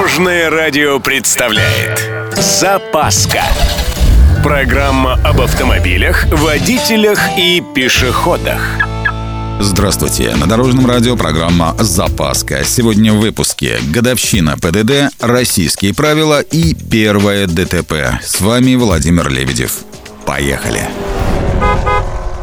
Дорожное радио представляет Запаска Программа об автомобилях, водителях и пешеходах Здравствуйте! На Дорожном радио программа «Запаска». Сегодня в выпуске годовщина ПДД, российские правила и первое ДТП. С вами Владимир Лебедев. Поехали!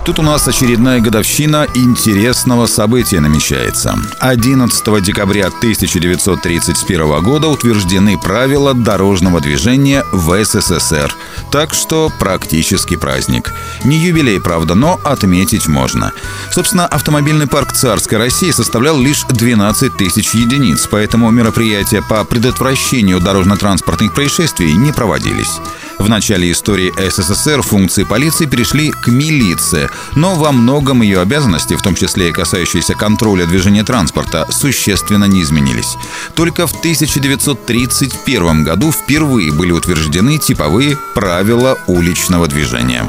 Тут у нас очередная годовщина интересного события намечается. 11 декабря 1931 года утверждены правила дорожного движения в СССР. Так что практически праздник. Не юбилей, правда, но отметить можно. Собственно, автомобильный парк царской России составлял лишь 12 тысяч единиц, поэтому мероприятия по предотвращению дорожно-транспортных происшествий не проводились. В начале истории СССР функции полиции перешли к милиции, но во многом ее обязанности, в том числе и касающиеся контроля движения транспорта, существенно не изменились. Только в 1931 году впервые были утверждены типовые правила уличного движения.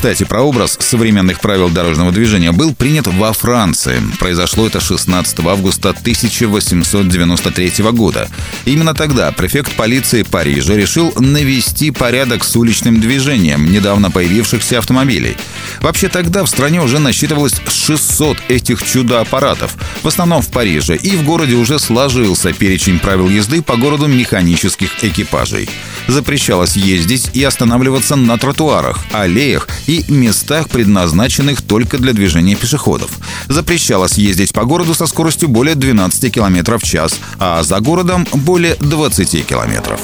Кстати, прообраз современных правил дорожного движения был принят во Франции. Произошло это 16 августа 1893 года. Именно тогда префект полиции Парижа решил навести порядок с уличным движением недавно появившихся автомобилей. Вообще тогда в стране уже насчитывалось 600 этих чудо-аппаратов, в основном в Париже, и в городе уже сложился перечень правил езды по городу механических экипажей. Запрещалось ездить и останавливаться на тротуарах, аллеях и местах, предназначенных только для движения пешеходов. Запрещалось ездить по городу со скоростью более 12 км в час, а за городом более 20 километров.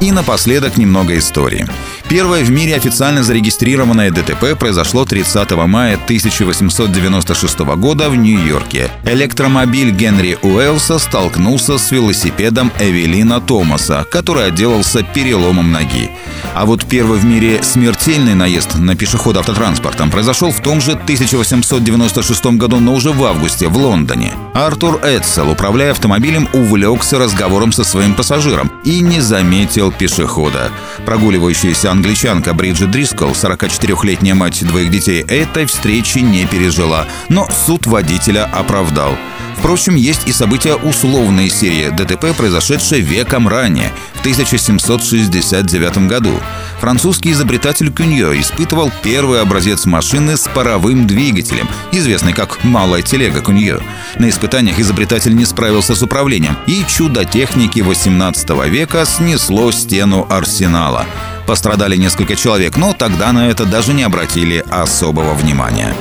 И напоследок немного истории. Первое в мире официально зарегистрированное ДТП произошло 30 мая 1896 года в Нью-Йорке. Электромобиль Генри Уэллса столкнулся с велосипедом Эвелина Томаса, который отделался переломом ноги. А вот первый в мире смертельный наезд на пешехода автотранспортом произошел в том же 1896 году, но уже в августе в Лондоне. Артур Эдсел, управляя автомобилем, увлекся разговором со своим пассажиром и не заметил пешехода. Прогуливающаяся англичанка Бриджит Дрискл, 44-летняя мать двоих детей, этой встречи не пережила, но суд водителя оправдал. Впрочем, есть и события условной серии ДТП, произошедшие веком ранее, в 1769 году. Французский изобретатель Кюньо испытывал первый образец машины с паровым двигателем, известный как «малая телега Кюньо». На испытаниях изобретатель не справился с управлением, и чудо техники 18 века снесло стену арсенала. Пострадали несколько человек, но тогда на это даже не обратили особого внимания.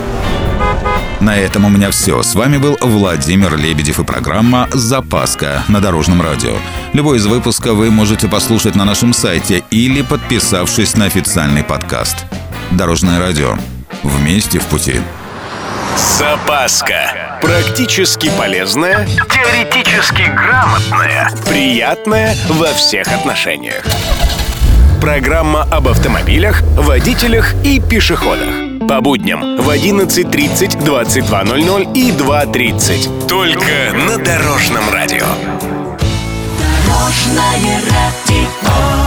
На этом у меня все. С вами был Владимир Лебедев и программа «Запаска» на Дорожном радио. Любой из выпусков вы можете послушать на нашем сайте или подписавшись на официальный подкаст. Дорожное радио. Вместе в пути. Запаска. Практически полезная, теоретически грамотная, приятная во всех отношениях. Программа об автомобилях, водителях и пешеходах. По будням в 11.30, 22.00 и 2.30. Только на Дорожном радио. Дорожное радио.